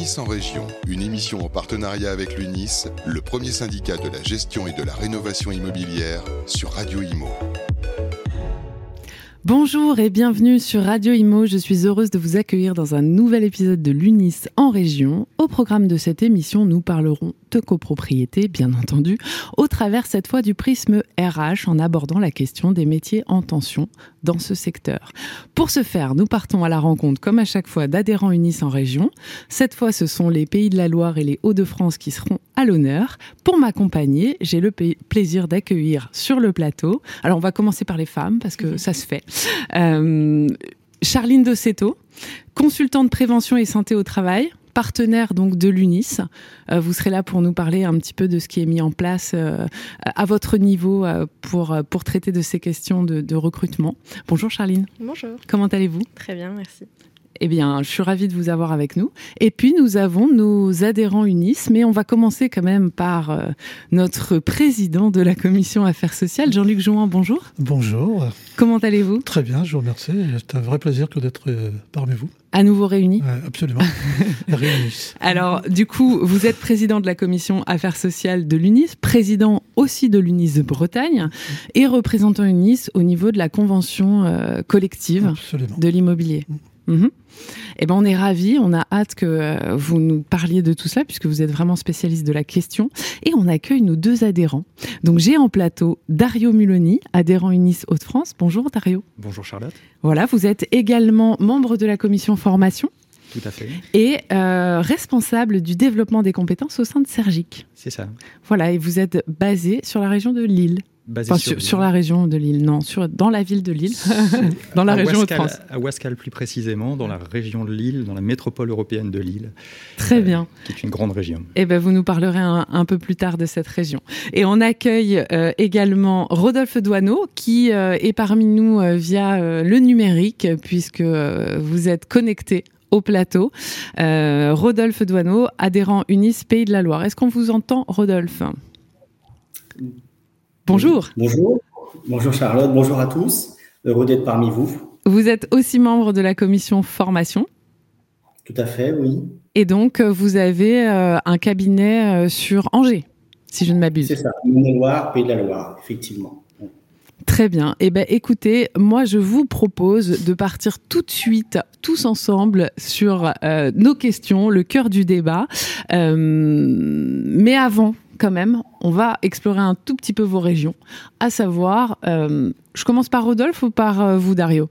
L'UNIS en région, une émission en partenariat avec l'UNIS, le premier syndicat de la gestion et de la rénovation immobilière sur Radio Imo. Bonjour et bienvenue sur Radio Imo. Je suis heureuse de vous accueillir dans un nouvel épisode de l'UNIS en région. Au programme de cette émission, nous parlerons de copropriété, bien entendu, au travers cette fois du prisme RH en abordant la question des métiers en tension dans ce secteur. Pour ce faire, nous partons à la rencontre, comme à chaque fois, d'adhérents UNIS en région. Cette fois, ce sont les Pays de la Loire et les Hauts-de-France qui seront à l'honneur. Pour m'accompagner, j'ai le plaisir d'accueillir sur le plateau. Alors, on va commencer par les femmes parce que ça se fait. Euh, Charline Dossetto, consultante prévention et santé au travail partenaire donc de l'UNIS. Euh, vous serez là pour nous parler un petit peu de ce qui est mis en place euh, à votre niveau euh, pour, pour traiter de ces questions de, de recrutement. Bonjour Charline. Bonjour. Comment allez-vous? Très bien, merci. Eh bien, je suis ravie de vous avoir avec nous. Et puis, nous avons nos adhérents UNIS, mais on va commencer quand même par euh, notre président de la commission Affaires sociales, Jean-Luc Jouan. Bonjour. Bonjour. Comment allez-vous? Très bien, je vous remercie. C'est un vrai plaisir que d'être euh, parmi vous. À nouveau réunis Absolument. réunis. Alors, du coup, vous êtes président de la commission Affaires sociales de l'UNIS, président aussi de l'UNIS de Bretagne et représentant UNIS au niveau de la convention euh, collective Absolument. de l'immobilier. Mhm. Eh ben, on est ravis, on a hâte que euh, vous nous parliez de tout cela puisque vous êtes vraiment spécialiste de la question et on accueille nos deux adhérents. Donc j'ai en plateau Dario Muloni, adhérent UNIS Hauts-de-France. Bonjour Dario. Bonjour Charlotte. Voilà, vous êtes également membre de la commission formation. Tout à fait. Et euh, responsable du développement des compétences au sein de Sergic. C'est ça. Voilà, et vous êtes basé sur la région de Lille. Basé Enfin, sur, la région de Lille, non, sur, dans la ville de Lille, dans la à région de France. À plus précisément, dans la région de Lille, dans la métropole européenne de Lille, Très euh, bien. qui est une grande région. Eh ben, vous nous parlerez un, un peu plus tard de cette région. Et on accueille euh, également Rodolphe Douaneau, qui euh, est parmi nous via le numérique, puisque vous êtes connecté au plateau. Rodolphe Douaneau, adhérent UNIS Pays de la Loire. Est-ce qu'on vous entend, Rodolphe? Bonjour. Bonjour. Bonjour Charlotte, bonjour à tous. Heureux d'être parmi vous. Vous êtes aussi membre de la commission formation. Tout à fait, oui. Et donc, euh, vous avez euh, un cabinet euh, sur Angers, si je ne m'abuse. C'est ça. Maine-et-Loire, Pays de la Loire, effectivement. Très bien. Eh ben, écoutez, moi, je vous propose de partir tout de suite, tous ensemble, sur euh, nos questions, le cœur du débat. Euh, mais avant, quand même, on va explorer un tout petit peu vos régions. À savoir, euh, je commence par Rodolphe ou par euh, vous, Dario?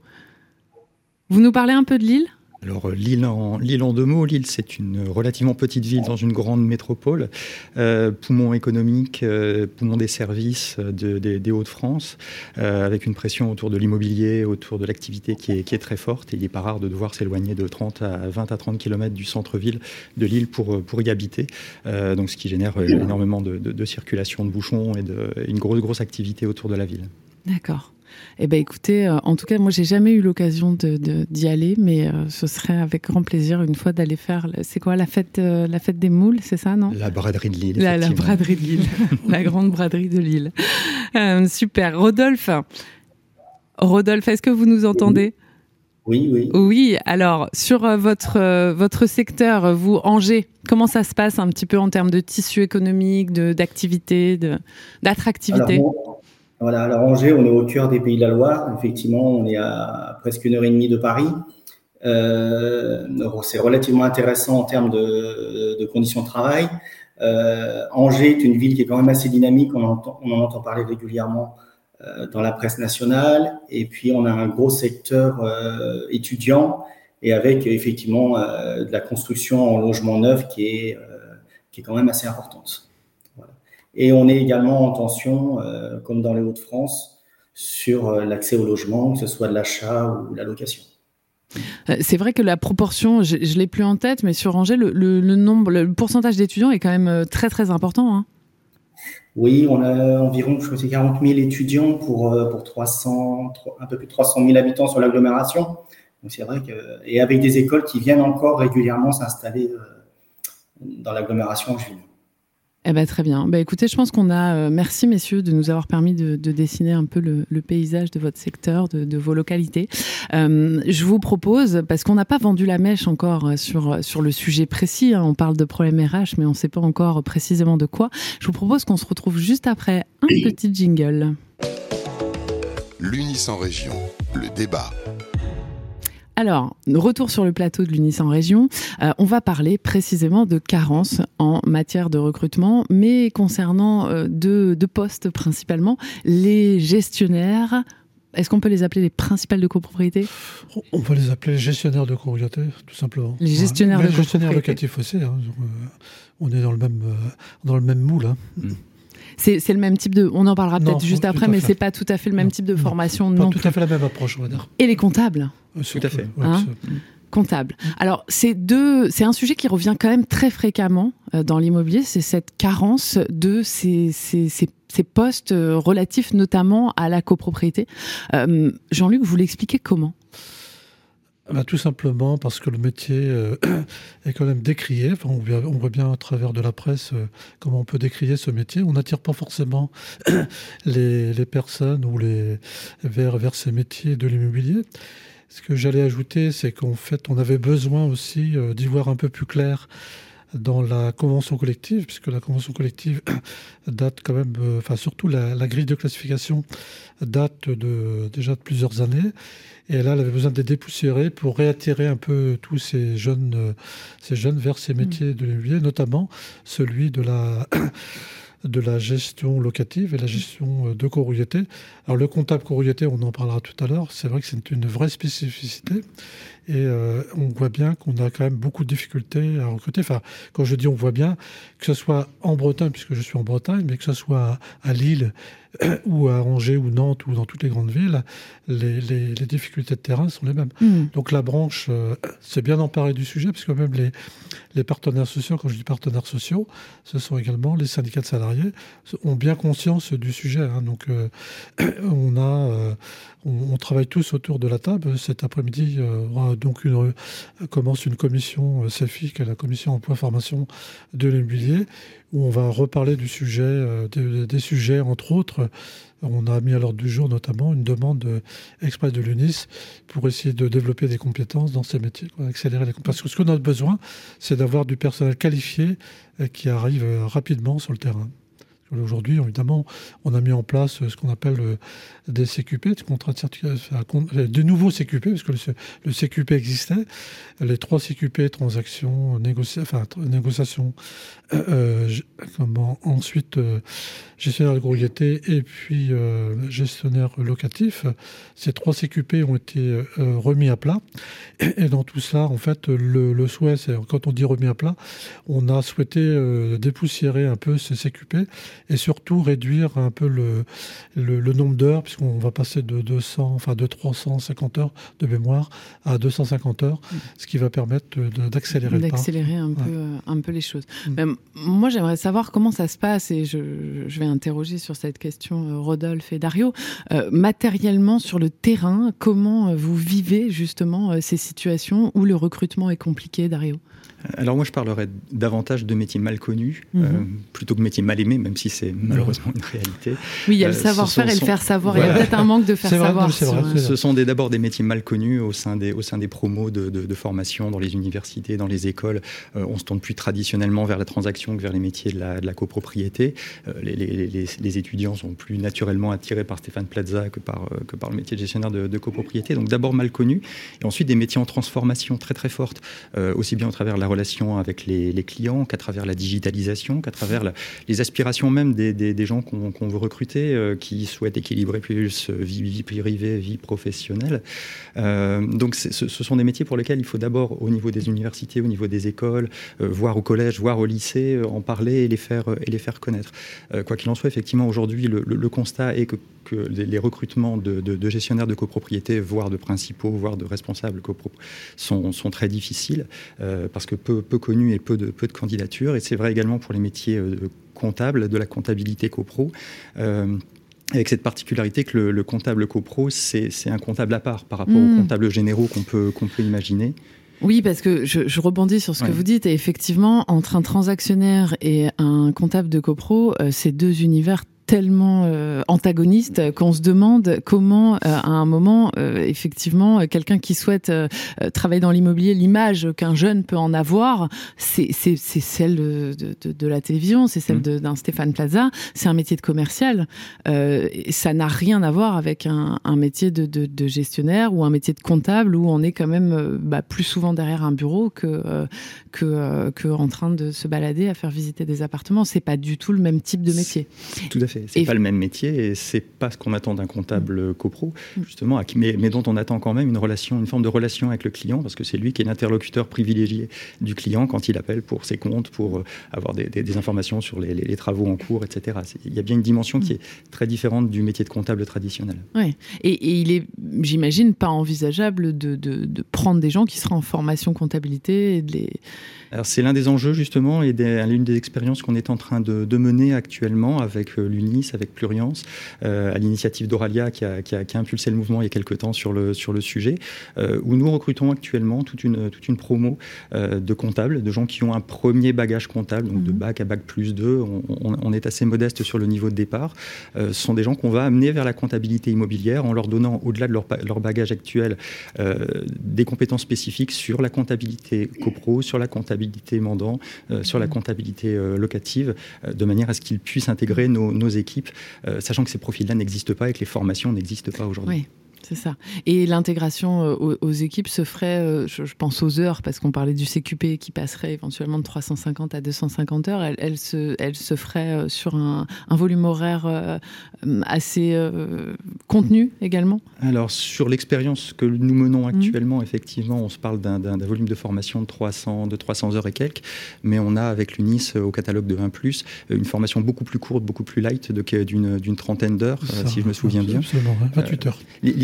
Vous nous parlez un peu de Lille? Alors euh, Lille en, Lille deux mots, Lille c'est une relativement petite ville dans une grande métropole, euh, poumon économique, euh, poumon des services de- des- Hauts-de-France, avec une pression autour de l'immobilier, autour de l'activité qui est, très forte. Et il n'est pas rare de devoir s'éloigner de 30 à 20 à 30 km du centre-ville de Lille pour, pour y habiter, donc ce qui génère énormément de, circulation de bouchons et une grosse, grosse activité autour de la ville. D'accord. Eh ben écoutez, euh, en tout cas, moi j'ai jamais eu l'occasion de, de- d'y aller, mais euh, ce serait avec grand plaisir une fois d'aller faire. C'est quoi la fête, euh, la fête des moules, c'est ça, non? La braderie de Lille. la, la braderie de Lille, la grande braderie de Lille. Euh, super. Rodolphe, Rodolphe, est-ce que vous nous entendez? Oui, oui. Oui. Alors sur euh, votre euh, votre secteur, vous Angers, comment ça se passe un petit peu en termes de tissu économique, de d'activité, de d'attractivité? Alors, voilà, alors Angers, on est au cœur des Pays de la Loire. Effectivement, on est à presque une heure et demie de Paris. Euh, c'est relativement intéressant en termes de, conditions de travail. Euh, Angers est une ville qui est quand même assez dynamique. On, en entend parler régulièrement euh, dans la presse nationale. Et puis, on a un gros secteur étudiant et avec effectivement de la construction en logement neuf qui est, qui est quand même assez importante. Et on est également en tension, euh, comme dans les Hauts-de-France, sur euh, l'accès au logement, que ce soit de l'achat ou de la location. Euh, C'est vrai que la proportion, je, je l'ai plus en tête, mais sur Angers, le, le- le nombre, le pourcentage d'étudiants est quand même très très important. hein. Oui, on a environ, je c'est 40 000 étudiants pour, pour 300, tro- un peu plus de 300 000 habitants sur l'agglomération. Donc c'est vrai que, et avec des écoles qui viennent encore régulièrement s'installer dans l'agglomération angevine. Eh ben, très bien. Bah, écoutez, je pense qu'on a. Euh, merci, messieurs, de nous avoir permis de, dessiner un peu le, paysage de votre secteur, de, vos localités. Euh, je vous propose, parce qu'on n'a pas vendu la mèche encore euh, sur, sur le sujet précis, hein, on parle de problème RH, mais on ne sait pas encore précisément de quoi. Je vous propose qu'on se retrouve juste après un petit jingle. L'Unis en région, le débat. Alors, retour sur le plateau de l'UNIS en région. Euh, on va parler précisément de carences en matière de recrutement, mais concernant euh, deux, postes principalement, les gestionnaires. Est-ce qu'on peut les appeler les principales de copropriété? On peut les appeler les gestionnaires de copropriété, tout simplement. Les gestionnaires de les gestionnaires locatifs aussi. Hein. Euh, on est dans le même, dans le même moule. Hein. Mm. C'est le même type de. On en parlera peut-être juste après, mais c'est pas tout à fait le même type de formation. Pas tout à fait la même approche, on va dire. Et les comptables euh, Tout à fait. Hein comptable. Alors, c'est deux, c'est un sujet qui revient quand même très fréquemment euh, dans l'immobilier, c'est cette carence de ces, ces, ces, postes euh, relatifs notamment à la copropriété. Jean-Luc, vous l'expliquez comment? Ah bah, tout simplement parce que le métier euh, est quand même décrié. On, voit, bien à travers de la presse euh, comment on peut décrier ce métier. On n'attire pas forcément les, personnes ou les, vers, vers ces métiers de l'immobilier. Ce que j'allais ajouter, c'est qu'en fait, on avait besoin aussi euh, d'y voir un peu plus clair dans la convention collective, puisque la convention collective date quand même, enfin surtout la, la, grille de classification date de, déjà de plusieurs années. Et là, elle avait besoin d'être dépoussiérée pour réattirer un peu tous ces jeunes, euh, ces jeunes vers ces métiers de l'immobilier, notamment celui de la, de la gestion locative et la gestion euh, de courriété. Alors le comptable courriété, on en parlera tout à l'heure, c'est vrai que c'est une vraie spécificité. Et euh, on voit bien qu'on a quand même beaucoup de difficultés à recruter. Enfin, quand je dis on voit bien, que ce soit en Bretagne, puisque je suis en Bretagne, mais que ce soit à Lille ou à Angers ou Nantes ou dans toutes les grandes villes, les, difficultés de terrain sont les mêmes. Hmm. Donc la branche euh, s'est bien emparée du sujet, puisque même les, les partenaires sociaux, quand je dis partenaires sociaux, ce sont également les syndicats de salariés, ont bien conscience du sujet. Hein. Donc euh, on a on, travaille tous autour de la table. Cet après-midi, euh, donc une, commence une commission euh, CEFI, qui est la commission emploi-formation de l'immobilier, où on va reparler du sujet, euh, des, sujets, entre autres. On a mis à l'ordre du jour notamment une demande exprès de l'UNIS pour essayer de développer des compétences dans ces métiers, accélérer les Parce que ce qu'on a besoin, c'est d'avoir du personnel qualifié qui arrive rapidement sur le terrain. Aujourd'hui, évidemment, on a mis en place ce qu'on appelle euh, des CQP, des contrats de euh, de nouveaux CQP, parce que le, CQP existait. Les trois CQP, transactions, enfin, négociations, euh, ensuite gestionnaire de courriété et puis gestionnaire locatif. Ces trois CQP ont été remis à plat. Et, dans tout cela, en fait, le, le souhait, c'est quand on dit remis à plat, on a souhaité dépoussiérer un peu ces CQP et surtout réduire un peu le, le, nombre d'heures, puisqu'on va passer de 200, enfin de 350 heures de mémoire à 250 heures, ce qui va permettre d'accélérer le D'accélérer un, peu, euh, un peu les choses. Mm. moi, j'aimerais savoir comment ça se passe, et je, je, vais interroger sur cette question euh, Rodolphe et Dario. Euh, matériellement, sur le terrain, comment vous vivez justement ces situations où le recrutement est compliqué, Dario? Alors moi, je parlerais davantage de métiers mal connus, mhm. euh, plutôt que métiers mal aimés, même si c'est malheureusement une réalité. Oui, il y a le euh, savoir-faire et le faire savoir. Il y a peut-être un manque de faire savoir. ce sont d'abord des métiers mal connus au sein des, au sein des promos de, de, formation dans les universités, dans les écoles. Euh, on se tourne plus traditionnellement vers la transaction que vers les métiers de la, de la copropriété. Les, les, les, étudiants sont plus naturellement attirés par Stéphane Plaza que par, que par le métier de gestionnaire de, de copropriété. Donc d'abord mal connus, et ensuite des métiers en transformation très très forte, aussi bien au travers de la relation avec les, clients, qu'à travers la digitalisation, qu'à travers les aspirations même des, gens qu'on veut recruter, euh, qui souhaitent équilibrer plus vie, vie privée, vie professionnelle. Euh, donc ce, sont des métiers pour lesquels il faut d'abord, au niveau des universités, au niveau des écoles, euh, voir au collège, voir au lycée, en parler et les faire, et les faire connaître. quoi qu'il en soit, effectivement, aujourd'hui, le, constat est que, les, recrutements de, gestionnaires de copropriété, voire de principaux, voire de responsables copro, sont, sont très difficiles parce que peu, connus et peu de, peu de candidatures. Et c'est vrai également pour les métiers euh, comptables, de la comptabilité copro. Euh, avec cette particularité que le, comptable copro, c'est un comptable à part par rapport aux hmm. comptables généraux qu'on peut, qu'on peut imaginer. Oui, parce que je, rebondis sur ce que vous dites. Et effectivement, entre un transactionnaire et un comptable de copro, c'est deux univers tellement euh, antagoniste qu'on se demande comment, euh, à un moment, euh, effectivement, quelqu'un qui souhaite travailler dans l'immobilier, l'image qu'un jeune peut en avoir, c'est celle de, de, de, la télévision, c'est celle mmh. d'un Stéphane Plaza. C'est un métier de commercial. ça n'a rien à voir avec un, un métier de, de, gestionnaire ou un métier de comptable où on est quand même bah, plus souvent derrière un bureau que, que, que en train de se balader à faire visiter des appartements. C'est pas du tout le même type de métier. Tout à fait. C'est pas le même métier et c'est pas ce qu'on attend d'un comptable mm. copro, justement, mais, mais, dont on attend quand même une relation, une forme de relation avec le client parce que c'est lui qui est l'interlocuteur privilégié du client quand il appelle pour ses comptes, pour euh, avoir des, informations sur les, travaux en cours, etc. Il y a bien une dimension qui mm. est très différente du métier de comptable traditionnel. Oui, et, il est, j'imagine, pas envisageable de, de, prendre des gens qui seraient en formation comptabilité et de les alors c'est l'un des enjeux justement et l'une des expériences qu'on est en train de, de mener actuellement avec euh, avec Pluriance, euh, à l'initiative d'Oralia qui a, qui, a, qui a, impulsé le mouvement il y a quelques temps sur le, sur le sujet, euh, où nous recrutons actuellement toute une, toute une promo euh, de comptables, de gens qui ont un premier bagage comptable, donc de mhm. bac à bac plus 2. On, on, on, est assez modeste sur le niveau de départ. Ce sont des gens qu'on va amener vers la comptabilité immobilière en leur donnant, au-delà de leur, leur bagage actuel, des compétences spécifiques sur la comptabilité copro, sur la comptabilité mandant, euh, sur la mhm. comptabilité euh, locative, euh, de manière à ce qu'ils puissent intégrer nos, nos équipes, sachant que ces profils-là n'existent pas et que les formations n'existent pas aujourd'hui. C'est ça. Et l'intégration euh, aux, équipes se ferait, euh, je, pense aux heures, parce qu'on parlait du CQP qui passerait éventuellement de 350 à 250 heures. Elle, se, elle se ferait euh, sur un, volume horaire assez contenu également Alors, sur l'expérience que nous menons mmh. actuellement, effectivement, on se parle d'un volume de formation de 300, de 300 heures et quelques, mais on a avec l'UNIS au catalogue de 1, une formation beaucoup plus courte, beaucoup plus light, d'une trentaine d'heures, si je me souviens bien. Absolument, 28 heures.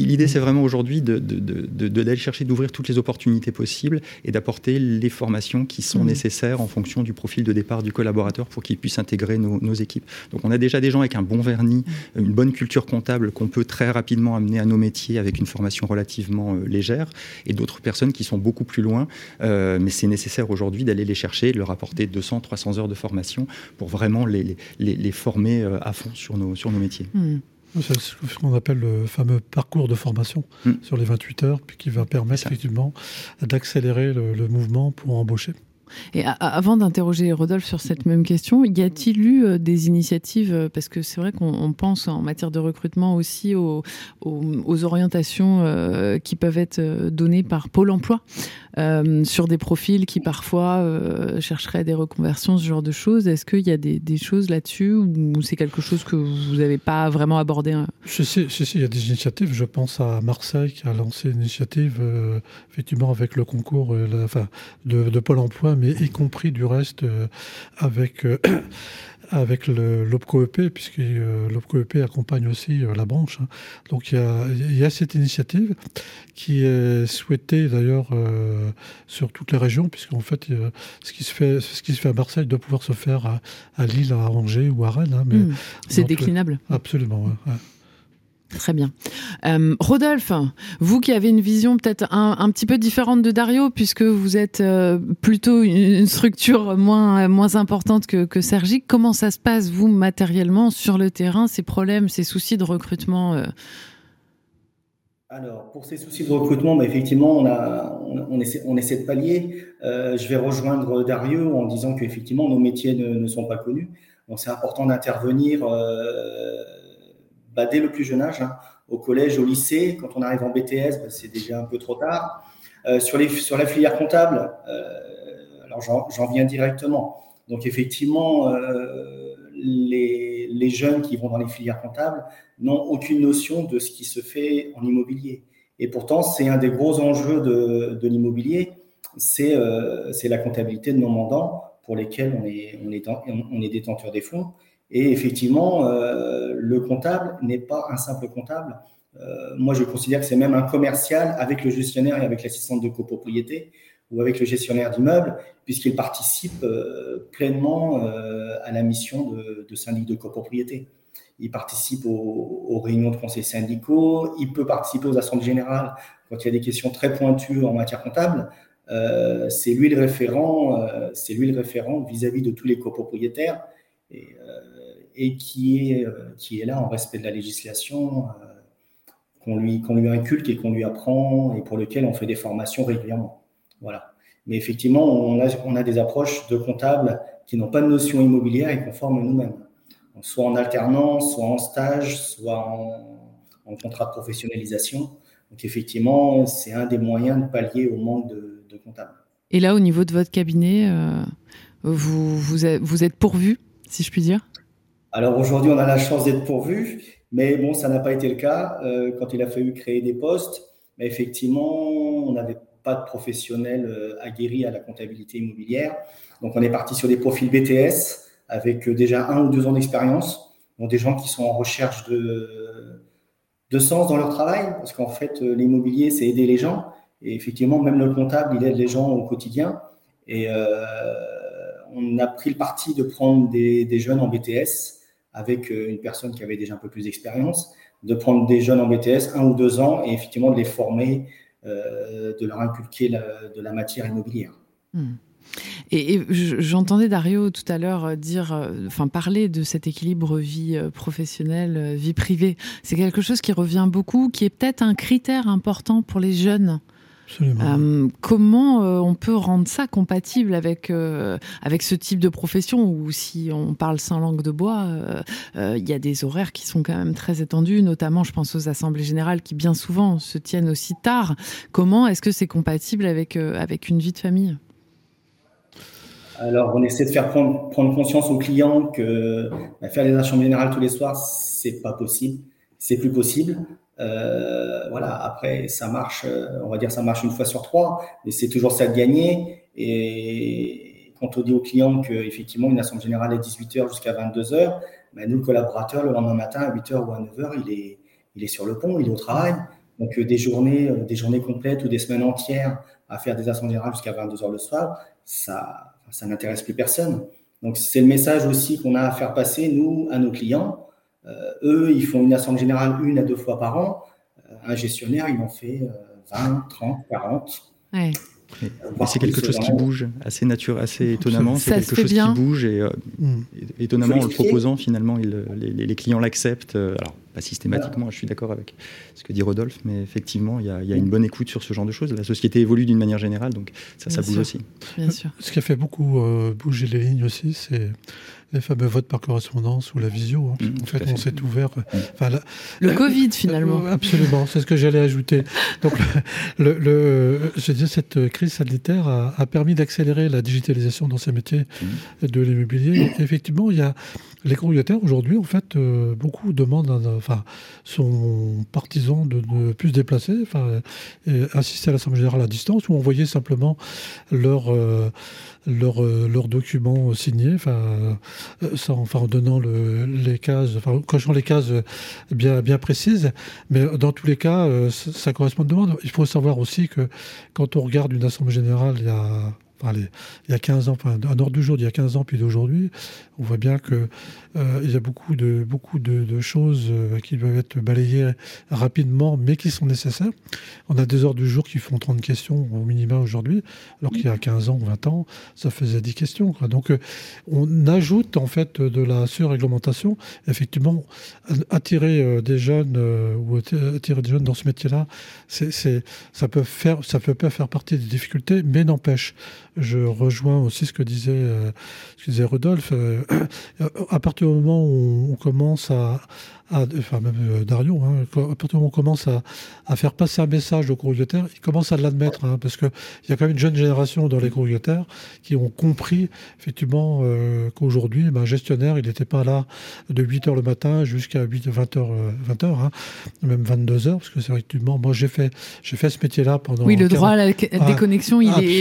L'idée, c'est vraiment aujourd'hui d'aller de, de, chercher d'ouvrir toutes les opportunités possibles et d'apporter les formations qui sont mmh. nécessaires en fonction du profil de départ du collaborateur pour qu'il puisse intégrer nos, équipes. Donc on a déjà des gens avec un bon vernis, mmh. une bonne culture comptable qu'on peut très rapidement amener à nos métiers avec une formation relativement euh, légère et d'autres personnes qui sont beaucoup plus loin. Euh, mais c'est nécessaire aujourd'hui d'aller les chercher, de leur apporter 200, 300 heures de formation pour vraiment les, les, former euh, à fond sur nos, sur nos métiers. Mmh. C'est ce qu'on appelle le fameux parcours de formation mm. sur les 28 heures, puis qui va permettre effectivement d'accélérer le, mouvement pour embaucher. Et avant d'interroger Rodolphe sur cette même question, y a-t-il eu euh, des initiatives euh, Parce que c'est vrai qu'on pense en matière de recrutement aussi aux, aux, orientations euh, qui peuvent être données par Pôle Emploi sur des profils qui parfois chercheraient des reconversions, ce genre de choses. Est-ce qu'il y a des, choses là-dessus ou c'est quelque chose que vous n'avez pas vraiment abordé je sais, il y a des initiatives. Je pense à Marseille qui a lancé une initiative effectivement avec le concours la, enfin, de, Pôle Emploi mais y compris du reste euh, avec euh, avec l'OPCO-EP, puisque euh, l'OPCO-EP accompagne aussi la branche. Hein. Donc il y, a, il y, a, cette initiative qui est souhaitée d'ailleurs sur toutes les régions, puisqu'en fait ce qui se fait ce qui se fait à Marseille doit pouvoir se faire à, Lille, à Angers ou à Rennes. Hein, mais mmh. c'est déclinable. absolument. Ouais, Très bien. Euh, Rodolphe, vous qui avez une vision peut-être un, petit peu différente de Dario, puisque vous êtes euh, plutôt une, structure moins, moins importante que, que Sergi, comment ça se passe, vous, matériellement, sur le terrain, ces problèmes, ces soucis de recrutement euh? Alors, pour ces soucis de recrutement, bah, effectivement, on, a, on, essaie, on essaie de pallier. je vais rejoindre Dario en disant qu'effectivement, nos métiers ne, ne, sont pas connus. Donc, c'est important d'intervenir bah, dès le plus jeune âge, hein, au collège, au lycée. Quand on arrive en BTS, bah, c'est déjà un peu trop tard. Euh, sur, les, sur la filière comptable, euh, alors j'en viens directement. Donc effectivement, euh, les, les, jeunes qui vont dans les filières comptables n'ont aucune notion de ce qui se fait en immobilier. Et pourtant, c'est un des gros enjeux de, de l'immobilier, c'est la comptabilité de nos mandants pour lesquels on est, on est, on est détenteur des fonds. Et effectivement, euh, le comptable n'est pas un simple comptable. Euh, moi, je considère que c'est même un commercial avec le gestionnaire et avec l'assistante de copropriété ou avec le gestionnaire d'immeuble, puisqu'il participe euh, pleinement à la mission de, syndic de copropriété. Il participe aux, réunions de conseils syndicaux, il peut participer aux assemblées générales quand il y a des questions très pointues en matière comptable. c'est lui le référent, c'est lui le référent vis-à-vis de tous les copropriétaires et qui, est, qui est là en respect de la législation qu'on lui, qu'on lui inculque et qu'on lui apprend et pour lequel on fait des formations régulièrement. Voilà. Mais effectivement, on a, on a des approches de comptables qui n'ont pas de notion immobilière et qu'on forme nous-mêmes. Soit en alternance, soit en stage, soit en, contrat de professionnalisation. Donc effectivement, c'est un des moyens de pallier au manque de, comptables. Et là, au niveau de votre cabinet, euh, vous, vous, vous êtes pourvu, si je puis dire? Alors aujourd'hui, on a la chance d'être pourvu. Mais bon, ça n'a pas été le cas euh, quand il a fallu créer des postes. Effectivement, on n'avait pas de professionnels euh, aguerris à la comptabilité immobilière. Donc, on est parti sur des profils BTS avec euh, déjà un ou deux ans d'expérience. Donc, des gens qui sont en recherche de, de sens dans leur travail, parce qu'en fait, l'immobilier, c'est aider les gens. Et effectivement, même le comptable, il aide les gens au quotidien. Et on a pris le parti de prendre des jeunes en BTS avec euh, une personne qui avait déjà un peu plus d'expérience, de prendre des jeunes en BTS, un ou deux ans, et effectivement de les former, euh, de leur inculquer de la matière immobilière. Hmm. Et, j'entendais Dario tout à l'heure euh, dire, enfin parler de cet équilibre vie professionnelle, vie privée. C'est quelque chose qui revient beaucoup, qui est peut-être un critère important pour les jeunes. Euh, comment euh, on peut rendre ça compatible avec, euh, avec ce type de profession où si on parle sans langue de bois, il y a des horaires qui sont quand même très étendus, notamment je pense aux assemblées générales qui bien souvent se tiennent aussi tard. Comment est-ce que c'est compatible avec, avec une vie de famille? Alors, on essaie de faire prendre, prendre conscience aux clients que bah, faire les assemblées générales tous les soirs, c'est pas possible, c'est plus possible. Euh, voilà, après, ça marche, euh, on va dire ça marche une fois sur trois, mais c'est toujours ça de gagner. Et quand on dit aux clients qu'effectivement, une assemblée générale est 18h jusqu'à 22h, ben nous, le collaborateur, le lendemain matin, à 8h ou à 9h, il est, il est sur le pont, il est au travail. Donc, euh, des journées, des journées complètes ou des semaines entières à faire des assemblées générales jusqu'à 22h le soir, ça, ça n'intéresse plus personne. Donc, c'est le message aussi qu'on a à faire passer, nous, à nos clients eux, ils font une assemblée générale une à deux fois par an. Euh, un gestionnaire, il en fait 20, 30, 40. c'est quelque chose qui bouge assez naturel, assez étonnamment. C'est quelque chose qui bouge et, euh, mm. étonnamment en le proposant, finalement, les, clients l'acceptent. alors pas systématiquement, je suis d'accord avec ce que dit Rodolphe, mais effectivement, il y, a, une bonne écoute sur ce genre de choses. La société évolue d'une manière générale, donc ça, ça bouge aussi. Bien sûr. Ce qui a fait beaucoup bouger les lignes aussi, c'est les fameux votes par correspondance ou la visio. Hein. Mmh, en fait, on s'est ouvert. Enfin, le Covid, finalement. Euh, absolument, c'est ce que j'allais ajouter. Donc, le, le, je dis, cette crise sanitaire a, a permis d'accélérer la digitalisation dans ces métiers mmh. de l'immobilier. Effectivement, il y a les communautaires aujourd'hui, en fait, euh, beaucoup demandent, sont partisans de ne plus se déplacer, enfin, assister à l'Assemblée générale à distance ou envoyer simplement leurs euh, leur, leur documents signés, en donnant le, les cases, enfin, cochant les cases bien, précises. Mais dans tous les cas, euh, ça, correspond à demande. Il faut savoir aussi que quand on regarde une Assemblée générale, il y a il y a 15 ans, enfin, un ordre du jour d'il y a 15 ans puis d'aujourd'hui, on voit bien que euh, il y a beaucoup de, beaucoup de, choses euh, qui doivent être balayées rapidement, mais qui sont nécessaires. On a des ordres du jour qui font 30 questions au minimum aujourd'hui, alors qu'il y a 15 ans ou 20 ans, ça faisait 10 questions. Donc, euh, on ajoute en fait de la surréglementation. Effectivement, attirer des jeunes ou attirer des jeunes dans ce métier-là, c'est, ça peut faire, ça peut pas faire partie des difficultés, mais n'empêche je rejoins aussi ce que disait, ce que disait Rodolphe. À partir du moment où on commence à, enfin même euh, Dario, hein, à partir du moment où on commence à, à faire passer un message aux courriers il commence à l'admettre, hein, parce qu'il y a quand même une jeune génération dans les courriers qui ont compris effectivement euh, qu'aujourd'hui, ben, gestionnaire, il n'était pas là de 8h le matin jusqu'à 8, 20h, 20h hein, même 22h, parce que c'est effectivement, moi j'ai fait, j'ai fait ce métier-là pendant... Oui, le droit à la ah, déconnexion, il, est,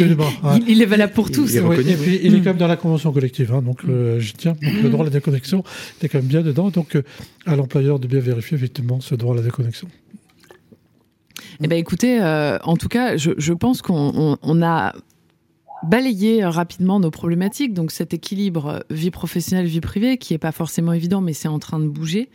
il, est valable pour tous. Il, et puis, il est quand même dans la convention collective, hein, donc euh, je tiens, donc, le droit à la déconnexion, il est quand même bien dedans, donc à l'emploi de bien vérifier effectivement ce droit à la déconnexion. Eh ben, écoutez, euh, en tout cas, je, pense qu'on a balayer rapidement nos problématiques. Donc cet équilibre vie professionnelle, vie privée, qui est pas forcément évident, mais c'est en train de bouger.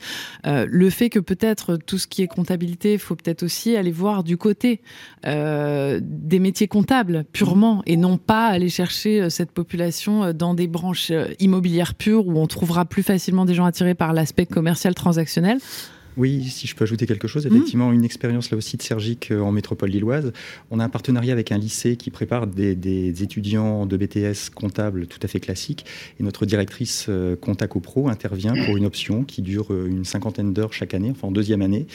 Euh, le fait que peut-être tout ce qui est comptabilité, faut peut-être aussi aller voir du côté euh, des métiers comptables purement, et non pas aller chercher euh, cette population dans des branches immobilières pures où on trouvera plus facilement des gens attirés par l'aspect commercial transactionnel. Oui, si je peux ajouter quelque chose, mmh. effectivement, une expérience là aussi de Sergique euh, en métropole lilloise. On a un partenariat avec un lycée qui prépare des, étudiants de BTS comptables tout à fait classiques. Et notre directrice euh, Compta CoPro intervient pour une option qui dure euh, une cinquantaine d'heures chaque année, enfin en deuxième année,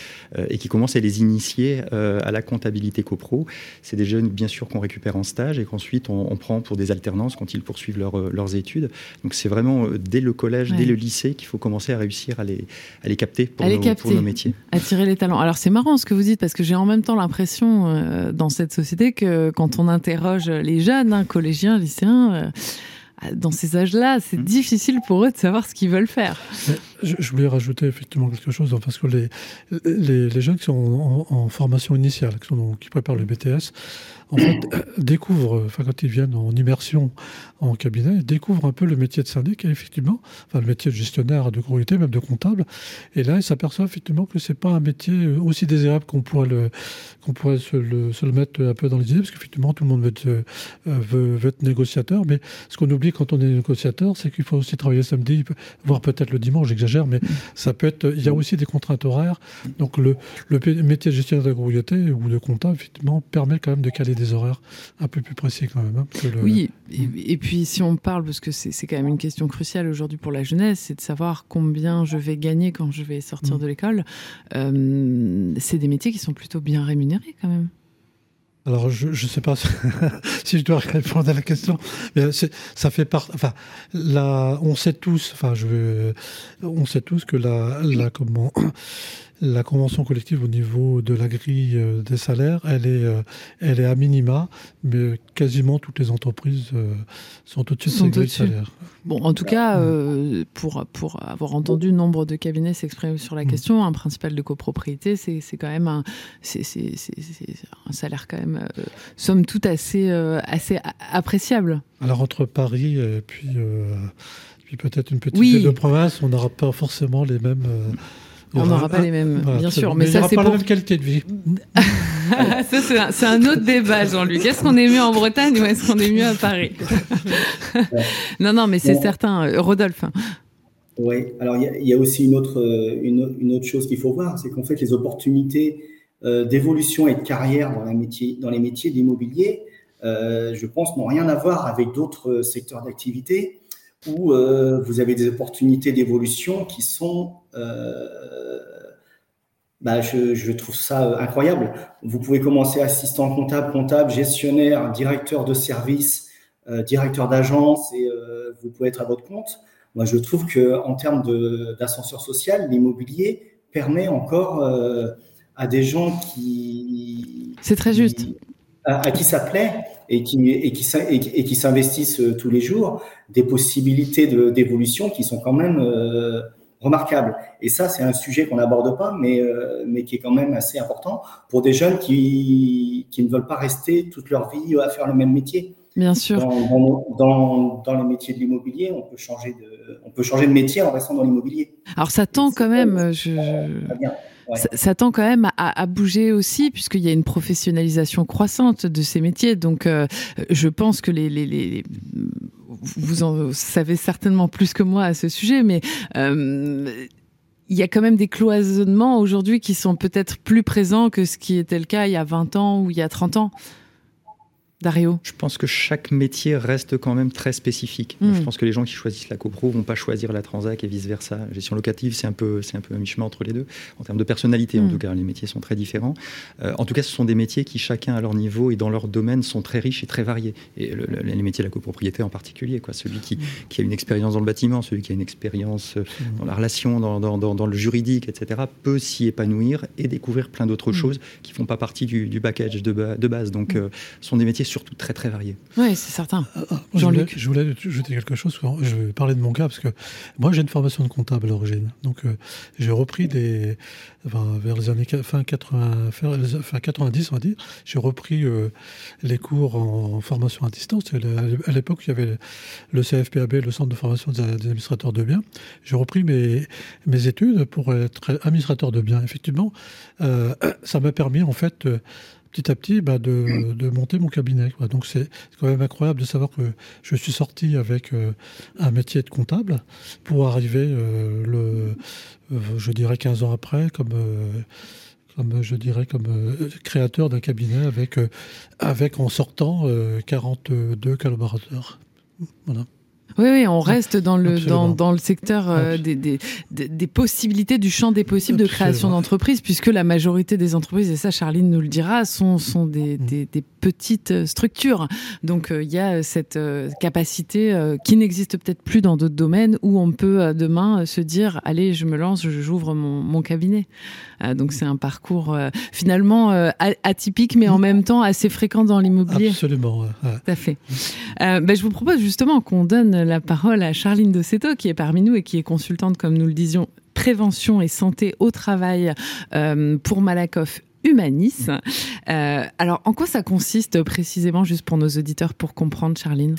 et qui commence à les initier à la comptabilité CoPro. C'est des jeunes, bien sûr, qu'on récupère en stage et qu'ensuite on, prend pour des alternances quand ils poursuivent leurs études. Donc c'est vraiment dès le collège, dès le lycée qu'il faut commencer à réussir à les, à les capter pour, nos, pour nos métiers. Attirer les talents. Alors c'est marrant ce que vous dites parce que j'ai en même temps l'impression euh, dans cette société que quand on interroge les jeunes, hein, collégiens, lycéens, euh, dans ces âges-là, c'est mmh. difficile pour eux de savoir ce qu'ils veulent faire. Je, voulais rajouter effectivement quelque chose, hein, parce que les, les, jeunes qui sont en, formation initiale, qui, sont, qui, préparent le BTS, en fait, découvrent, enfin, quand ils viennent en immersion en cabinet, découvrent un peu le métier de syndic, et effectivement, enfin, le métier de gestionnaire, de courrier, même de comptable. Et là, ils s'aperçoivent effectivement que c'est pas un métier aussi désirable qu'on pourrait, le, qu'on pourrait se le, se le, mettre un peu dans les idées, parce qu'effectivement, tout le monde veut être, euh, veut, veut être négociateur. Mais ce qu'on oublie quand on est négociateur, c'est qu'il faut aussi travailler samedi, voire peut-être le dimanche, j'exagère, mais ça peut être. Il y a aussi des contraintes horaires. Donc, le, le métier de gestionnaire de ou de comptable, effectivement, permet quand même de caler des horaires un peu plus précis quand même. Hein, oui, et, puis si on parle, parce que c'est quand même une question cruciale aujourd'hui pour la jeunesse, c'est de savoir combien je vais gagner quand je vais sortir mm. de l'école. Euh, c'est des métiers qui sont plutôt bien rémunérés quand même. Alors, je ne sais pas si je dois répondre à la question, mais ça fait part. Enfin, la, on sait tous. Enfin, je veux, on sait tous que la, la comment la convention collective au niveau de la grille euh, des salaires, elle est, euh, elle est à minima, mais quasiment toutes les entreprises euh, sont au-dessus de ces grilles de salaires. Bon, en tout cas, pour, pour avoir entendu nombre de cabinets s'exprimer sur la mm. question, un principal de copropriété, c'est quand même un, c'est un salaire quand même, somme toute assez, assez appréciable. Alors entre Paris et puis, puis peut-être une petite ville de province, on n'aura pas forcément les mêmes on n'aura pas les mêmes, bien sûr. Mais, ça, c'est pas la même qualité de vie. c'est un, autre débat, Jean-Luc. Est-ce qu'on est mieux en Bretagne ou est-ce qu'on est mieux à Paris Non, non, mais c'est certain. Euh, Rodolphe. Oui, alors il y, a aussi une autre, euh, une, autre chose qu'il faut voir, c'est qu'en fait, les opportunités euh, d'évolution et de carrière dans, métier, dans les métiers de l'immobilier, je pense, n'ont rien à voir avec d'autres secteurs d'activité où vous avez des opportunités d'évolution qui sont euh, bah, je, trouve ça incroyable. Vous pouvez commencer assistant comptable, comptable, gestionnaire, directeur de service, euh, directeur d'agence et euh, vous pouvez être à votre compte. Moi, je trouve que en termes d'ascenseur social, l'immobilier permet encore à des gens qui. C'est très juste. à, qui ça plaît et qui, et qui, et qui s'investissent tous les jours, des possibilités d'évolution qui sont quand même remarquable. Et ça, c'est un sujet qu'on n'aborde pas, mais, euh, mais qui est quand même assez important pour des jeunes qui, qui ne veulent pas rester toute leur vie à faire le même métier. Bien sûr. Dans, dans, les métiers de l'immobilier, on peut changer de, on peut changer de métier en restant dans l'immobilier. Alors ça tend quand même, je, ça, tend quand même à, bouger aussi, puisqu'il y a une professionnalisation croissante de ces métiers. Donc, euh, je pense que les, vous en savez certainement plus que moi à ce sujet, mais euh, il y a quand même des cloisonnements aujourd'hui qui sont peut-être plus présents que ce qui était le cas il y a 20 ans ou il y a 30 ans. Dario Je pense que chaque métier reste quand même très spécifique. Hmm. Je pense que les gens qui choisissent la copro vont pas choisir la transac et vice versa. Gestion locative, c'est un peu, c'est un peu un mi-chemin entre les deux. En termes de personnalité, en hmm. tout cas, les métiers sont très différents. Euh, en tout cas, ce sont des métiers qui, chacun à leur niveau et dans leur domaine, sont très riches et très variés. Et les métiers de la copropriété en particulier, quoi. Celui qui, hmm. qui, a une expérience dans le bâtiment, celui qui a une expérience euh, dans la relation, dans, dans, dans, le juridique, etc., peut s'y épanouir et découvrir plein d'autres choses qui font pas partie du, du package de, de base. Donc, euh, ce sont des métiers surtout très très variés. Oui, c'est certain. Ah, ah, Jean-Luc. Je, voulais ajouter quelque chose. Je vais parler de mon cas parce que moi j'ai une formation de comptable à l'origine. Donc j'ai repris des, vers les années fin, 80, fin 90, on va dire, j'ai repris les cours en, formation à distance. À l'époque, il y avait le CFPAB, le Centre de formation des, administrateurs de biens. J'ai repris mes, mes études pour être administrateur de biens. Effectivement, euh, ça m'a permis, en fait, euh, petit à petit, bah, de, de, monter mon cabinet. Donc c'est quand même incroyable de savoir que je suis sorti avec euh, un métier de comptable pour arriver, le, je dirais 15 ans après, comme comme je dirais, comme euh, créateur d'un cabinet avec, euh, avec en sortant 42 euh, collaborateurs. Voilà. Oui, oui, on reste dans le, dans, dans, le secteur euh, des, des, des, possibilités, du champ des possibles de création d'entreprises, puisque la majorité des entreprises, et ça Charline nous le dira, sont, sont des, mm. des petites euh, structures. Donc euh, il y a cette capacité qui n'existe peut-être plus dans d'autres domaines où on peut demain se dire, allez, je me lance, j'ouvre mon, mon cabinet. donc c'est un parcours finalement atypique, mais en même temps assez fréquent dans l'immobilier. Absolument. Tout à fait. Ben, je vous propose justement qu'on donne la parole à Charline Dossetto, qui est parmi nous et qui est consultante, comme nous le disions, prévention et santé au travail euh, pour Malakoff Humanis. Euh, alors, en quoi ça consiste précisément, juste pour nos auditeurs, pour comprendre, Charline?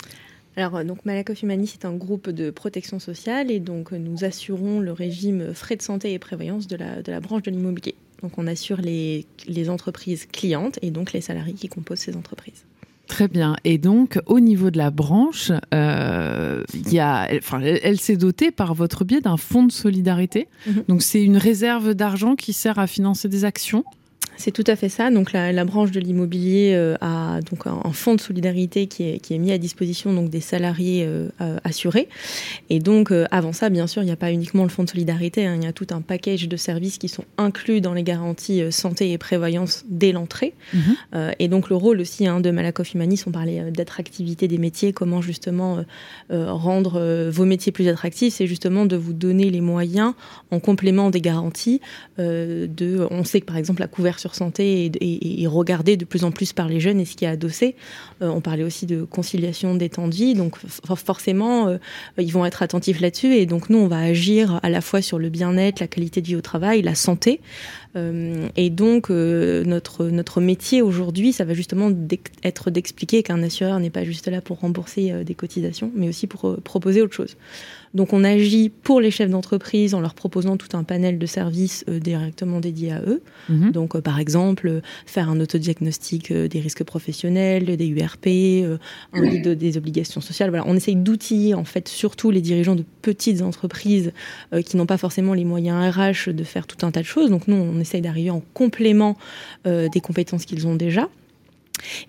Alors, euh, donc Malakoff Humanis est un groupe de protection sociale et donc nous assurons le régime frais de santé et prévoyance de la, de la branche de l'immobilier. Donc, on assure les, les entreprises clientes et donc les salariés qui composent ces entreprises. Très bien. Et donc, au niveau de la branche, euh, y a, enfin, elle, s'est dotée par votre biais d'un fonds de solidarité. Mhm. Donc, c'est une réserve d'argent qui sert à financer des actions. C'est tout à fait ça. Donc la, branche de l'immobilier euh, a donc un, fonds de solidarité qui est, qui est mis à disposition donc des salariés euh, euh, assurés. Et donc avant ça, bien sûr, il n'y a pas uniquement le fonds de solidarité. Hein. il y a tout un package de services qui sont inclus dans les garanties santé et prévoyance dès l'entrée. Mhm. et donc le rôle aussi hein, de Malakoff Humanis, on parlait d'attractivité des métiers, comment justement rendre vos métiers plus attractifs, c'est justement de vous donner les moyens en complément des garanties. de, on sait que par exemple la couverture santé et, regardé de plus en plus par les jeunes et ce qui est adossé. Euh, on parlait aussi de conciliation des temps de vie, donc forcément, euh, ils vont être attentifs là-dessus. Et donc nous, on va agir à la fois sur le bien-être, la qualité de vie au travail, la santé. Euh, et donc, notre, notre métier aujourd'hui, ça va justement être d'expliquer qu'un assureur n'est pas juste là pour rembourser des cotisations, mais aussi pour proposer autre chose. Donc on agit pour les chefs d'entreprise en leur proposant tout un panel de services euh, directement dédiés à eux. Mhm. Donc euh, par exemple, faire un autodiagnostic des risques professionnels, des Guide des obligations sociales. Voilà, on essaye d'outiller en fait surtout les dirigeants de petites entreprises qui n'ont pas forcément les moyens RH de faire tout un tas de choses. Donc nous, on essaye d'arriver en complément des compétences qu'ils ont déjà.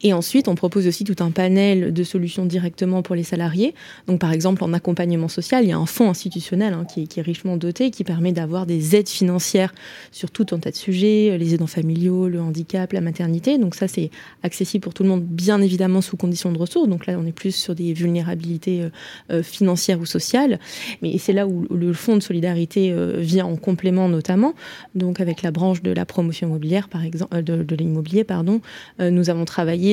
Et ensuite, on propose aussi tout un panel de solutions directement pour les salariés. Donc, par exemple, en accompagnement social, il y a un fonds institutionnel hein, qui, est richement doté, qui permet d'avoir des aides financières sur tout un tas de sujets, les aidants familiaux, le handicap, la maternité. Donc, ça, c'est accessible pour tout le monde, bien évidemment, sous conditions de ressources. Donc là, on est plus sur des vulnérabilités euh, euh, financières ou sociales. Mais c'est là où le fonds de solidarité euh, vient en complément, notamment. Donc, avec la branche de la promotion immobilière, par exemple, de, de l'immobilier, pardon, nous avons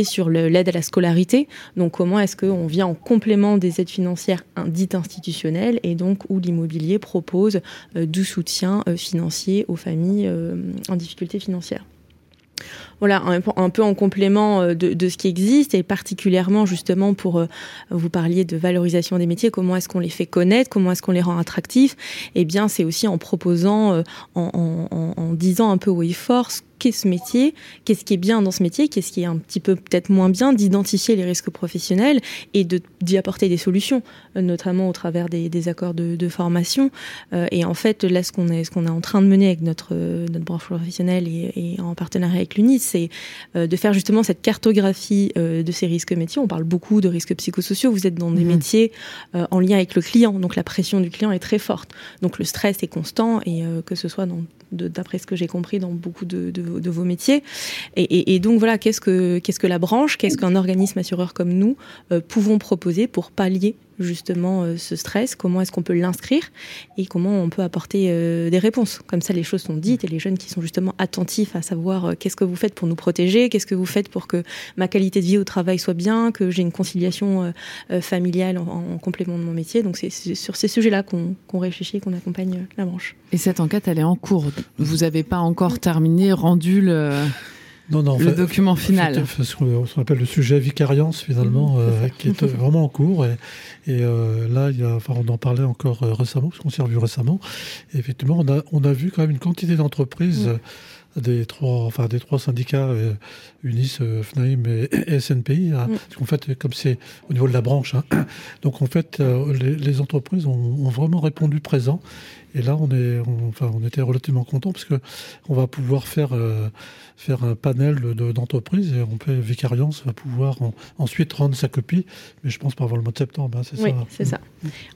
sur l'aide à la scolarité. Donc comment est-ce qu'on vient en complément des aides financières dites institutionnelles et donc où l'immobilier propose euh, du soutien euh, financier aux familles euh, en difficulté financière? Voilà, un, peu en complément de, de, ce qui existe et particulièrement justement pour vous parliez de valorisation des métiers, comment est-ce qu'on les fait connaître, comment est-ce qu'on les rend attractifs? Eh bien, c'est aussi en proposant, en, en, disant un peu haut et fort qu'est ce métier, qu'est-ce qui est bien dans ce métier, qu'est-ce qui est un petit peu peut-être moins bien, d'identifier les risques professionnels et d'y apporter des solutions, euh, notamment au travers des, accords de, formation. Euh, et en fait, là, ce qu'on est, ce est en train de mener avec notre, euh, notre branche professionnelle et, et en partenariat avec l'UNIS, c'est de faire justement cette cartographie de ces risques métiers. On parle beaucoup de risques psychosociaux. Vous êtes dans des mmh. métiers en lien avec le client, donc la pression du client est très forte. Donc le stress est constant et que ce soit d'après ce que j'ai compris dans beaucoup de, de de, vos métiers. Et, donc voilà, qu'est-ce que, qu'est-ce que la branche, qu'est-ce qu'un organisme assureur comme nous euh, pouvons proposer pour pallier justement ce stress, comment est-ce qu'on peut l'inscrire et comment on peut apporter des réponses. Comme ça, les choses sont dites et les jeunes qui sont justement attentifs à savoir qu'est-ce que vous faites pour nous protéger, qu'est-ce que vous faites pour que ma qualité de vie au travail soit bien, que j'ai une conciliation familiale en, complément de mon métier. Donc c'est sur ces sujets-là qu'on réfléchit, qu'on accompagne la branche. Et cette enquête, elle est en cours. Vous n'avez pas encore terminé, rendu le non, non, le document final. ce qu'on appelle le sujet vicariance finalement, euh, qui est vraiment en cours. Et, et euh, là, il y a, enfin, on en parlait encore euh, récemment, parce qu'on s'est revu récemment. Et effectivement, on a, on a vu quand même une quantité d'entreprises. des trois, enfin des trois syndicats, UNIS, FNAIM et, SNPI. Hein, parce qu'en fait, comme c'est au niveau de la branche, hein, donc en fait, les, entreprises ont, ont, vraiment répondu présent. Et là, on, est, enfin, on était relativement content parce que on va pouvoir faire, euh, faire un panel d'entreprises et on peut, Vicariance va pouvoir ensuite rendre sa copie, mais je pense pas avant le mois de septembre, hein, c'est oui, c'est ça.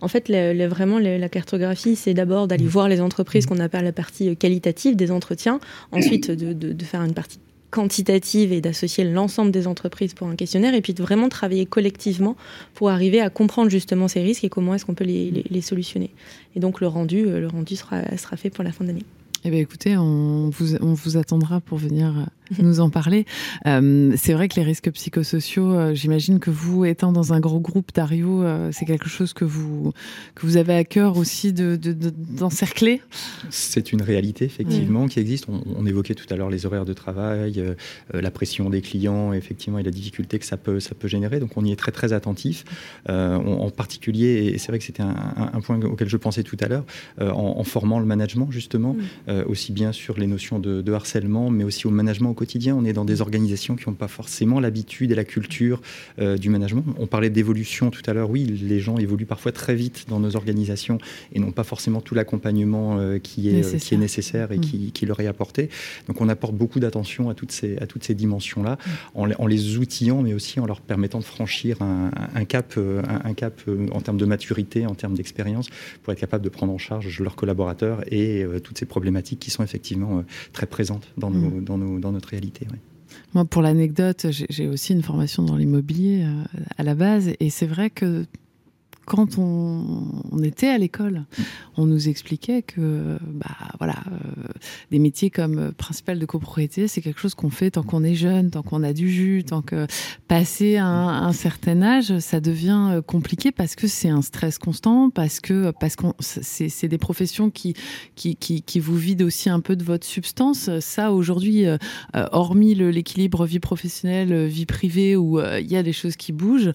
En fait, vraiment, la cartographie, c'est d'abord d'aller mm. voir les entreprises mm. qu'on appelle la partie qualitative des entretiens, ensuite de, de faire une partie quantitative et d'associer l'ensemble des entreprises pour un questionnaire et puis de vraiment travailler collectivement pour arriver à comprendre justement ces risques et comment est-ce qu'on peut les, solutionner. Et donc le rendu, euh, le rendu sera, sera fait pour la fin d'année. Eh bien, écoutez, on vous, on vous attendra pour venir euh, nous en parler. Euh, c'est vrai que les risques psychosociaux, euh, j'imagine que vous, étant dans un gros groupe, Dario, euh, c'est quelque chose que vous, que vous avez à cœur aussi d'encercler de, C'est une réalité, effectivement, qui existe. On, évoquait tout à l'heure les horaires de travail, la pression des clients, effectivement, et la difficulté que ça peut, ça peut générer. Donc, on y est très, très attentif. en particulier, et c'est vrai que c'était un, point auquel je pensais tout à l'heure, en, formant le management, justement, aussi bien sur les notions de, de harcèlement, mais aussi au management quotidien. On est dans des organisations qui n'ont pas forcément l'habitude et la culture euh, du management. On parlait d'évolution tout à l'heure. Oui, les gens évoluent parfois très vite dans nos organisations et n'ont pas forcément tout l'accompagnement euh, qui, est, nécessaire. qui est nécessaire et qui, mm. leur est apporté. Donc on apporte beaucoup d'attention à toutes ces, à toutes ces dimensions-là, en, les outillant, mais aussi en leur permettant de franchir un, cap, un, cap euh, en termes de maturité, en termes d'expérience, pour être capable de prendre en charge leurs collaborateurs et toutes ces problématiques qui sont effectivement très présentes dans, mm. nos, dans, nos, dans notre réalité. Moi, pour l'anecdote, j'ai aussi une formation dans l'immobilier euh, à la base, et c'est vrai que quand on, était à l'école, on nous expliquait que, bah, voilà, euh, des métiers comme principal de copropriété, c'est quelque chose qu'on fait tant qu'on est jeune, tant qu'on a du jus, tant que passé un, certain âge, ça devient euh, compliqué parce que c'est un stress constant, parce que parce qu'on c'est des professions qui, qui, qui vous vident aussi un peu de votre substance. Ça aujourd'hui, euh, hormis l'équilibre vie professionnelle, vie privée où il y a des choses qui bougent,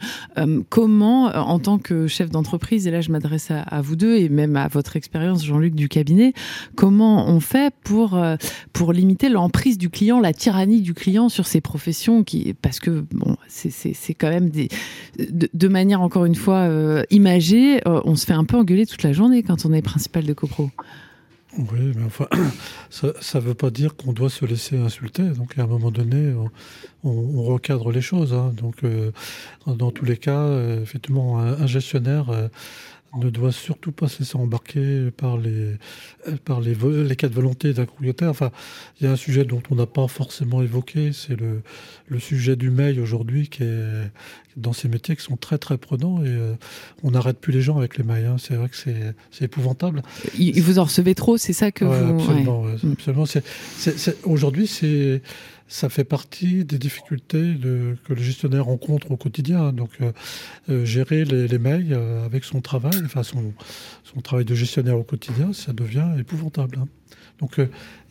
comment en tant que chef d'entreprise, et là je m'adresse à, vous deux et même à votre expérience, Jean-Luc, du cabinet, comment on fait pour, euh, pour limiter l'emprise du client, la tyrannie du client sur ces professions qui, parce que bon, c'est quand même des, de, manière encore une fois euh, imagée, euh, on se fait un peu engueuler toute la journée quand on est principal de copro. Oui, mais enfin, ça ne veut pas dire qu'on doit se laisser insulter. Donc, à un moment donné, on, recadre les choses. Hein. Donc, euh, dans tous les cas, euh, effectivement, un, gestionnaire euh, ne doit surtout pas se laisser embarquer par les, par les, les cas de volonté d'un courrier Enfin, il y a un sujet dont on n'a pas forcément évoqué, c'est le, le sujet du mail aujourd'hui qui est dans ces métiers qui sont très très prenants et euh, on n'arrête plus les gens avec les mails. Hein. C'est vrai que c'est épouvantable. Il, vous en recevez trop, c'est ça que vous... Absolument. absolument. Aujourd'hui, c'est ça fait partie des difficultés de, que le gestionnaire rencontre au quotidien. Donc, euh, euh, gérer les, les mails euh, avec son travail, enfin son, son, travail de gestionnaire au quotidien, ça devient épouvantable. Hein. Donc,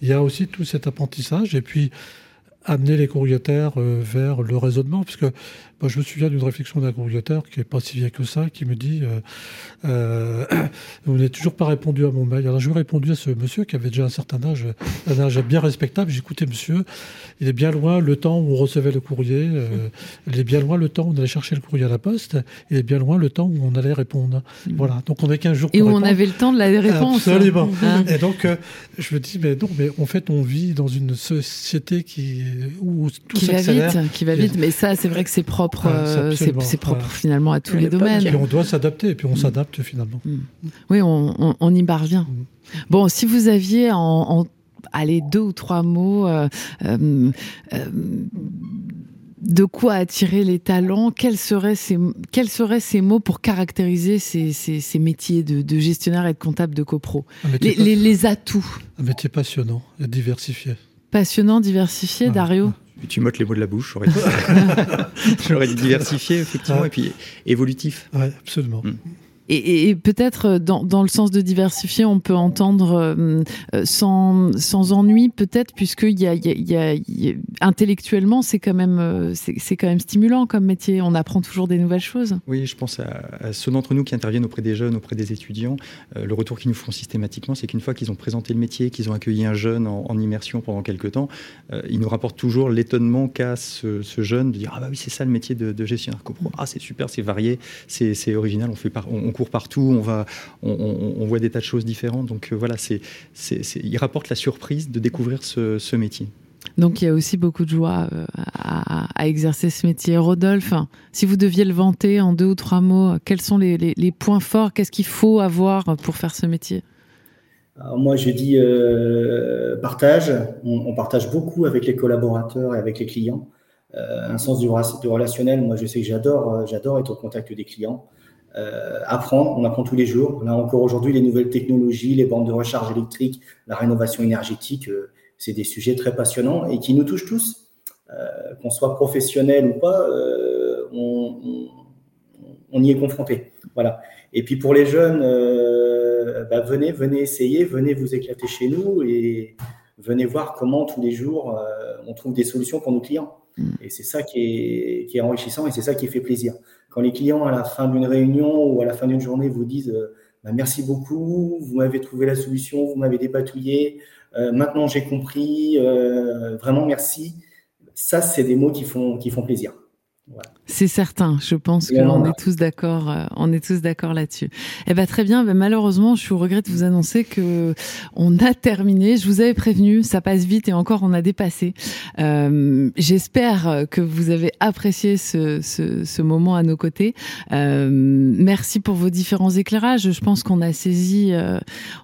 il y a aussi tout cet apprentissage. Et puis, amener les courriétaires vers le raisonnement, puisque moi, je me souviens d'une réflexion d'un courrier-terre qui n'est pas si vieille que ça, qui me dit euh, euh, Vous n'avez toujours pas répondu à mon mail. Alors, je lui ai répondu à ce monsieur qui avait déjà un certain âge, un âge bien respectable. J'ai écouté, monsieur, il est bien loin le temps où on recevait le courrier. Euh, il est bien loin le temps où on allait chercher le courrier à la poste. Il est bien loin le temps où on allait répondre. Mm. Voilà. Donc, on n'avait qu'un jour Et où on avait le temps de la réponse. Absolument. Hein. Et donc, je me dis Mais non, mais en fait, on vit dans une société qui, où tout qui va vite, qui va vite. Mais ça, c'est vrai que c'est propre euh, c'est propre finalement à tous les domaines. Et on doit s'adapter, et puis on mm. s'adapte finalement. Mm. Oui, on, y parvient. Mm. Bon, si vous aviez en, allez, deux ou trois mots, euh, euh, de quoi attirer les talents Quels seraient ces, quels seraient ces mots pour caractériser ces, ces, métiers de, de, gestionnaire et de comptable de copro les, les, atouts Un métier passionnant et diversifié. Passionnant, diversifié, Dario Tu m'ôtes les mots de la bouche, j'aurais dit, diversifié, effectivement, et puis évolutif. Oui, absolument. Mm. Et, peut-être euh, dans, le sens de diversifier, on peut entendre euh, euh, sans, sans ennui, peut-être, puisque y y a, intellectuellement, c'est quand, même, quand même stimulant comme métier. On apprend toujours des nouvelles choses. Oui, je pense à, ceux d'entre nous qui interviennent auprès des jeunes, auprès des étudiants. le retour qu'ils nous font systématiquement, c'est qu'une fois qu'ils ont présenté le métier, qu'ils ont accueilli un jeune en, immersion pendant quelques temps, ils nous rapportent toujours l'étonnement qu'a ce, jeune de dire Ah, bah oui, c'est ça le métier de, gestionnaire copro. Ah, c'est super, c'est varié, c'est original, on, fait par, court partout, on, va, on, voit des tas de choses différentes. Donc euh, voilà, c'est, il rapporte la surprise de découvrir ce, métier. Donc il y a aussi beaucoup de joie euh, à, exercer ce métier. Rodolphe, si vous deviez le vanter en deux ou trois mots, quels sont les, points forts? Qu'est-ce qu'il faut avoir pour faire ce métier? Moi, je dis euh, partage. On, partage beaucoup avec les collaborateurs et avec les clients. un sens du, du, relationnel. Moi, je sais que j'adore, j'adore être au contact des clients. Euh, apprendre, on apprend tous les jours. Là encore aujourd'hui, les nouvelles technologies, les bandes de recharge électrique, la rénovation énergétique, euh, c'est des sujets très passionnants et qui nous touchent tous. Euh, qu'on soit professionnel ou pas, on, y est confronté. Voilà. Et puis pour les jeunes, bah, venez, venez essayer, venez vous éclater chez nous et venez voir comment tous les jours on trouve des solutions pour nos clients. Mm. Et c'est ça qui est, enrichissant et c'est ça qui fait plaisir quand les clients, à la fin d'une réunion ou à la fin d'une journée, vous disent euh, bah, merci beaucoup, vous m'avez trouvé la solution, vous m'avez dépatouillé, euh, maintenant j'ai compris, euh, vraiment merci. Ça, c'est des mots qui font plaisir. C'est certain, je pense qu'on est tous d'accord, euh, on est tous d'accord là-dessus. Eh ben très bien, ben, malheureusement, je suis au regret de vous annoncer que on a terminé. Je vous avais prévenu, ça passe vite et encore on a dépassé. Euh, J'espère que vous avez apprécié ce, ce, ce moment à nos côtés. Euh, merci pour vos différents éclairages. Je pense qu'on a saisi,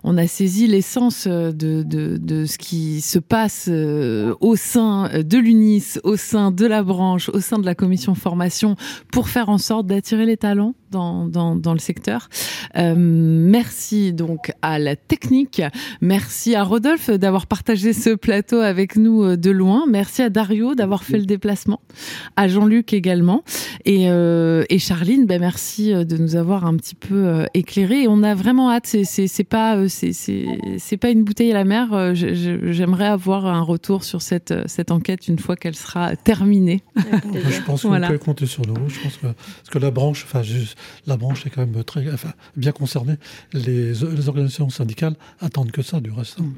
on a saisi l'essence de, de, de, ce qui se passe au sein de l'UNIS, au sein de la branche, au sein de la commission formation pour faire en sorte d'attirer les talents dans, dans, dans le secteur. Euh, merci donc à la technique. Merci à Rodolphe d'avoir partagé ce plateau avec nous euh, de loin. Merci à Dario d'avoir fait le déplacement. À Jean-Luc également. Et, euh, et Charline, ben merci de nous avoir un petit peu éclairé. Et on a vraiment hâte. C'est pas, c'est pas une bouteille à la mer. J'aimerais avoir un retour sur cette, cette enquête une fois qu'elle sera terminée. Je pense qu'on peut compter sur nous. Je pense que, parce que la branche, enfin, la branche est quand même très, enfin, bien concernée. Les, les, organisations syndicales attendent que ça du reste. Mm.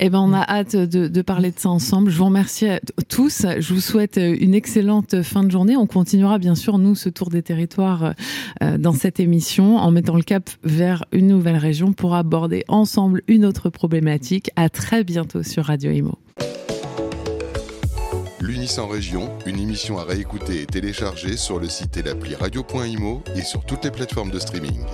Eh ben, on a hâte de, de, parler de ça ensemble. Je vous remercie à tous. Je vous souhaite une excellente fin de journée. On continuera bien sûr, nous, ce tour des territoires euh, dans cette émission en mettant le cap vers une nouvelle région pour aborder ensemble une autre problématique. À très bientôt sur Radio Imo. L'Unis en région, une émission à réécouter et télécharger sur le site et l'appli radio.imo et sur toutes les plateformes de streaming.